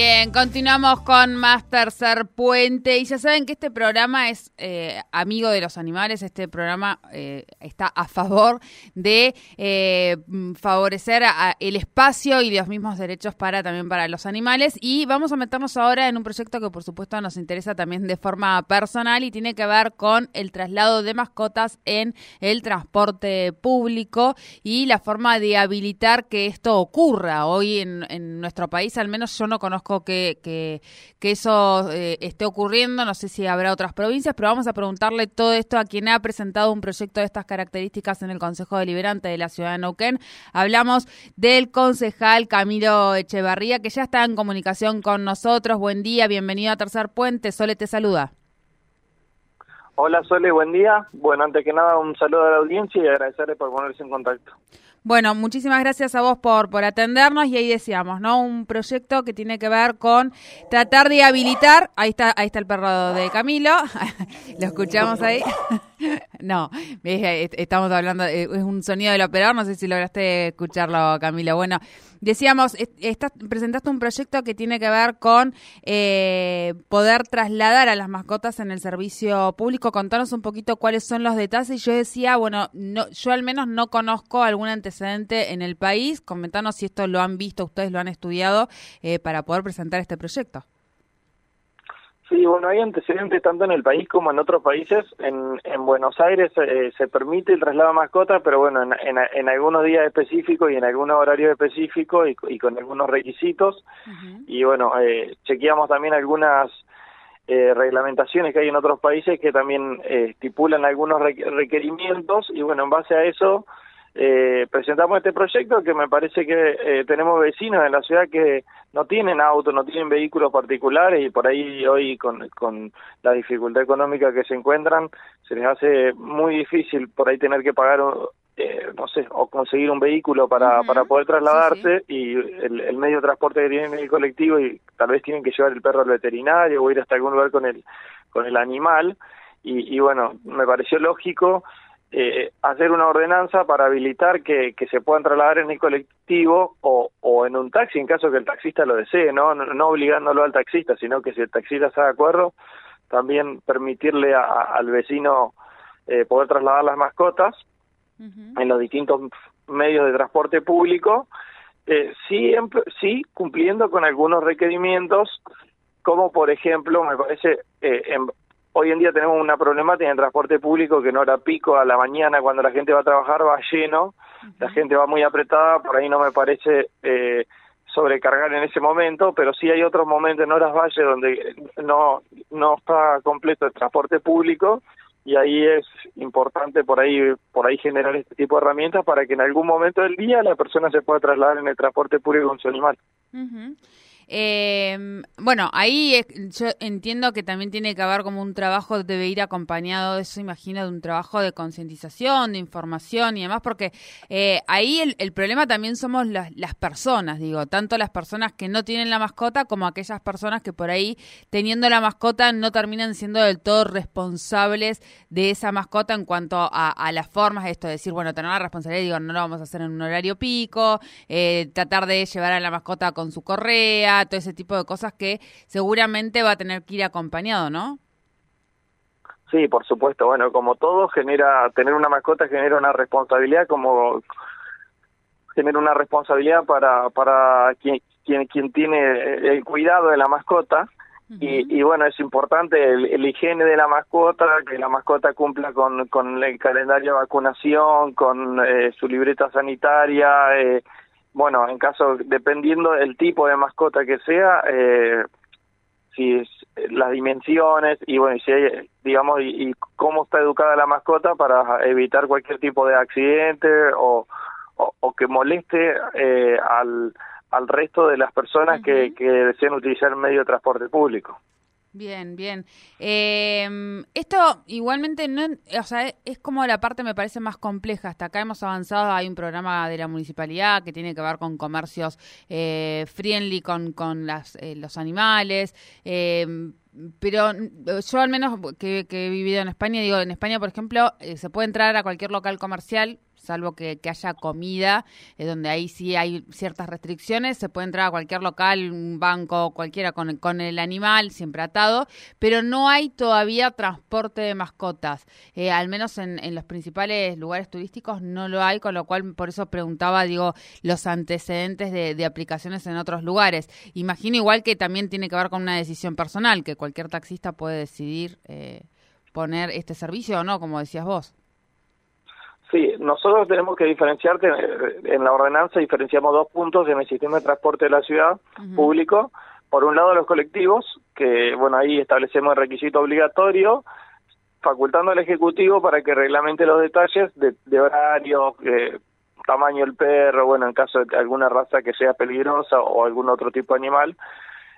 Bien, continuamos con más Tercer Puente. Y ya saben que este programa es eh, amigo de los animales, este programa eh, está a favor de eh, favorecer el espacio y los mismos derechos para también para los animales. Y vamos a meternos ahora en un proyecto que por supuesto nos interesa también de forma personal y tiene que ver con el traslado de mascotas en el transporte público y la forma de habilitar que esto ocurra. Hoy en nuestro país al menos yo no conozco que, que, eso eh, esté ocurriendo, no sé si habrá otras provincias, pero vamos a preguntarle todo esto a quien ha presentado un proyecto de estas características en el Consejo Deliberante de la Ciudad de Neuquén. Hablamos del concejal Camilo Echevarría, que ya está en comunicación con nosotros. Buen día, bienvenido a Tercer Puente. Sole te saluda. Hola Sole, buen día. Bueno, antes que nada un saludo a la audiencia y agradecerle por ponerse en contacto. Bueno, muchísimas gracias a vos por, por atendernos y ahí decíamos, ¿no? Un proyecto que tiene que ver con tratar de habilitar, ahí está, ahí está el perro de Camilo, lo escuchamos ahí. no, estamos hablando, eh, es un sonido del operador, no sé si lograste escucharlo, Camilo. Bueno, decíamos, estás, presentaste un proyecto que tiene que ver con eh, poder trasladar a las mascotas en el servicio público. Contanos un poquito cuáles son los detalles. Yo decía, bueno, no, yo al menos no conozco algún antecedente en el país. Comentanos si esto lo han visto, ustedes lo han estudiado eh, para poder presentar este proyecto. Sí, bueno, hay antecedentes tanto en el país como en otros países. En, en Buenos Aires eh, se permite el traslado de mascotas, pero bueno, en, en, algunos días específicos y en algunos horarios específicos y, con algunos requisitos. Y bueno, eh, chequeamos también algunas eh, reglamentaciones que hay en otros países que también eh, estipulan algunos requerimientos y bueno, en base a eso eh, presentamos este proyecto que me parece que eh, tenemos vecinos en la ciudad que no tienen auto, no tienen vehículos particulares y por ahí hoy con, con la dificultad económica que se encuentran se les hace muy difícil por ahí tener que pagar, eh, no sé, o conseguir un vehículo para, para poder trasladarse y el, el, medio de transporte que tienen el colectivo y tal vez tienen que llevar el perro al veterinario o ir hasta algún lugar con el, con el animal. Y, y bueno, me pareció lógico eh, hacer una ordenanza para habilitar que, que, se puedan trasladar en el colectivo o, o en un taxi en caso que el taxista lo desee, ¿no? No, obligándolo al taxista, sino que si el taxista está de acuerdo, también permitirle al vecino eh, poder trasladar las mascotas en los distintos medios de transporte público, eh, siempre, sí cumpliendo con algunos requerimientos, como por ejemplo, me parece, eh, en, Hoy en día tenemos una problemática en el transporte público que no era pico a la mañana cuando la gente va a trabajar va lleno, la gente va muy apretada, por ahí no me parece eh, sobrecargar en ese momento, pero sí hay otros momentos en horas valle donde no, no está completo el transporte público y ahí es importante por ahí por ahí generar este tipo de herramientas para que en algún momento del día la persona se pueda trasladar en el transporte público con su animal. Eh, bueno, ahí yo entiendo que también tiene que haber como un trabajo, debe ir acompañado de eso, imagino, de un trabajo de concientización, de información y demás, porque eh, ahí el, el, problema también somos las, las, personas, digo, tanto las personas que no tienen la mascota como aquellas personas que por ahí, teniendo la mascota, no terminan siendo del todo responsables de esa mascota en cuanto a, a las formas, esto de decir, bueno, tener la responsabilidad, digo, no lo vamos a hacer en un horario pico, eh, tratar de llevar a la mascota con su correa, ese tipo de cosas que seguramente va a tener que ir acompañado, ¿no? Sí, por supuesto. Bueno, como todo, genera tener una mascota genera una responsabilidad, como genera una responsabilidad para para quien quien, quien tiene el cuidado de la mascota. y, y, bueno, es importante el, higiene de la mascota, que la mascota cumpla con, con el calendario de vacunación, con eh, su libreta sanitaria, eh, bueno, en caso, dependiendo del tipo de mascota que sea, eh, si es, las dimensiones y bueno, si hay, digamos, y, cómo está educada la mascota para evitar cualquier tipo de accidente o, o, que moleste eh, al, al resto de las personas que, que deseen utilizar el medio de transporte público. Bien, bien. Eh, esto igualmente no, o sea, es como la parte me parece más compleja. Hasta acá hemos avanzado, hay un programa de la municipalidad que tiene que ver con comercios eh, friendly con, con las, eh, los animales. Eh, pero yo al menos que, que, he vivido en España, digo, en España, por ejemplo, eh, se puede entrar a cualquier local comercial salvo que, que haya comida, eh, donde ahí sí hay ciertas restricciones, se puede entrar a cualquier local, un banco, cualquiera, con, con el animal siempre atado, pero no hay todavía transporte de mascotas, eh, al menos en, en, los principales lugares turísticos no lo hay, con lo cual por eso preguntaba, digo, los antecedentes de, de aplicaciones en otros lugares. Imagino igual que también tiene que ver con una decisión personal, que cualquier taxista puede decidir eh, poner este servicio o no, como decías vos. Sí, nosotros tenemos que diferenciar, en la ordenanza diferenciamos dos puntos en el sistema de transporte de la ciudad uh -huh. público. Por un lado los colectivos, que bueno, ahí establecemos el requisito obligatorio, facultando al Ejecutivo para que reglamente los detalles de, de horarios, eh, tamaño del perro, bueno, en caso de alguna raza que sea peligrosa o algún otro tipo de animal,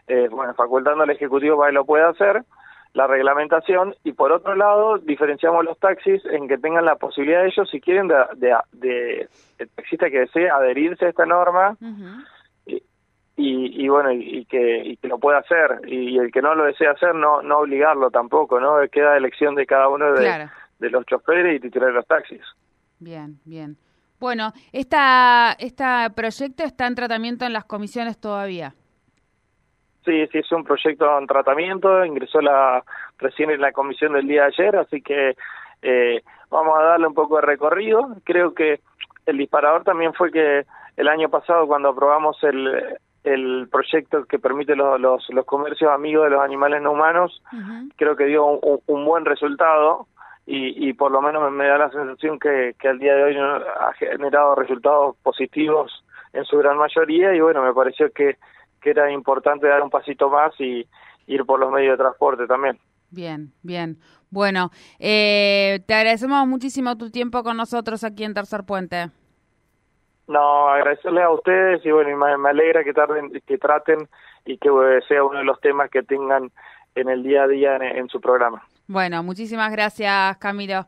eh, bueno, facultando al Ejecutivo para que lo pueda hacer la reglamentación y por otro lado diferenciamos los taxis en que tengan la posibilidad ellos si quieren de, de, de el taxista que desee adherirse a esta norma uh -huh. y, y, y, bueno y, y, que, y que lo pueda hacer y, el que no lo desea hacer no no obligarlo tampoco no queda elección de cada uno de, claro. de los choferes y titulares de los taxis bien bien bueno esta este proyecto está en tratamiento en las comisiones todavía Sí, sí, es un proyecto en tratamiento, ingresó la recién en la comisión del día de ayer, así que eh, vamos a darle un poco de recorrido. Creo que el disparador también fue que el año pasado cuando aprobamos el, el proyecto que permite los, los, los comercios amigos de los animales no humanos, uh -huh. creo que dio un, un buen resultado y, y, por lo menos me da la sensación que, que al día de hoy ha generado resultados positivos en su gran mayoría y bueno, me pareció que que era importante dar un pasito más y ir por los medios de transporte también. Bien, bien. Bueno, eh, te agradecemos muchísimo tu tiempo con nosotros aquí en Tercer Puente. No, agradecerles a ustedes y bueno, me, me alegra que, tarden, que traten y que eh, sea uno de los temas que tengan en el día a día en, en su programa. Bueno, muchísimas gracias, Camilo.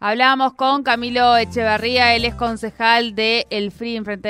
Hablábamos con Camilo Echeverría, él es concejal de El FRI, Frente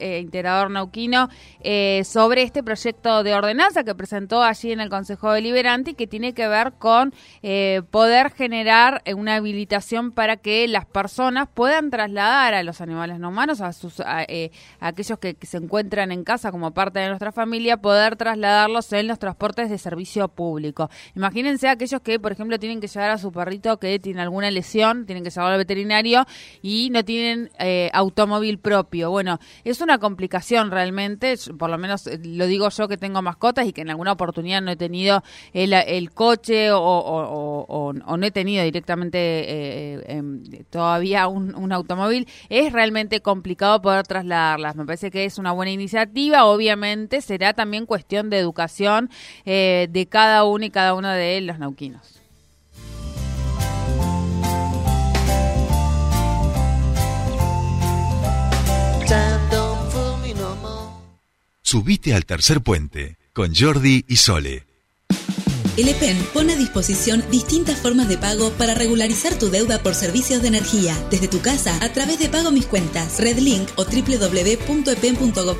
eh, Integrador Nauquino, eh, sobre este proyecto de ordenanza que presentó allí en el Consejo Deliberante y que tiene que ver con eh, poder generar una habilitación para que las personas puedan trasladar a los animales no humanos, a, sus, a, eh, a aquellos que, que, se encuentran en casa como parte de nuestra familia, poder trasladarlos en los transportes de servicio público. Imagínense aquellos que, por ejemplo, tienen que llevar a su perrito que tiene alguna lesión, tienen que llevarlo al veterinario y no tienen eh, automóvil propio. Bueno, es una complicación realmente, por lo menos eh, lo digo yo que tengo mascotas y que en alguna oportunidad no he tenido el, coche o, no he tenido directamente eh, eh, todavía un, automóvil, es realmente complicado poder trasladarlas. Me parece que es una buena iniciativa, obviamente será también cuestión de educación eh, de cada uno y cada uno de los nauquinos. Subite al tercer puente con Jordi y Sole. El EPEN pone a disposición distintas formas de pago para regularizar tu deuda por servicios de energía, desde tu casa a través de Pago Mis Cuentas, Redlink o www.epen.gov.ar.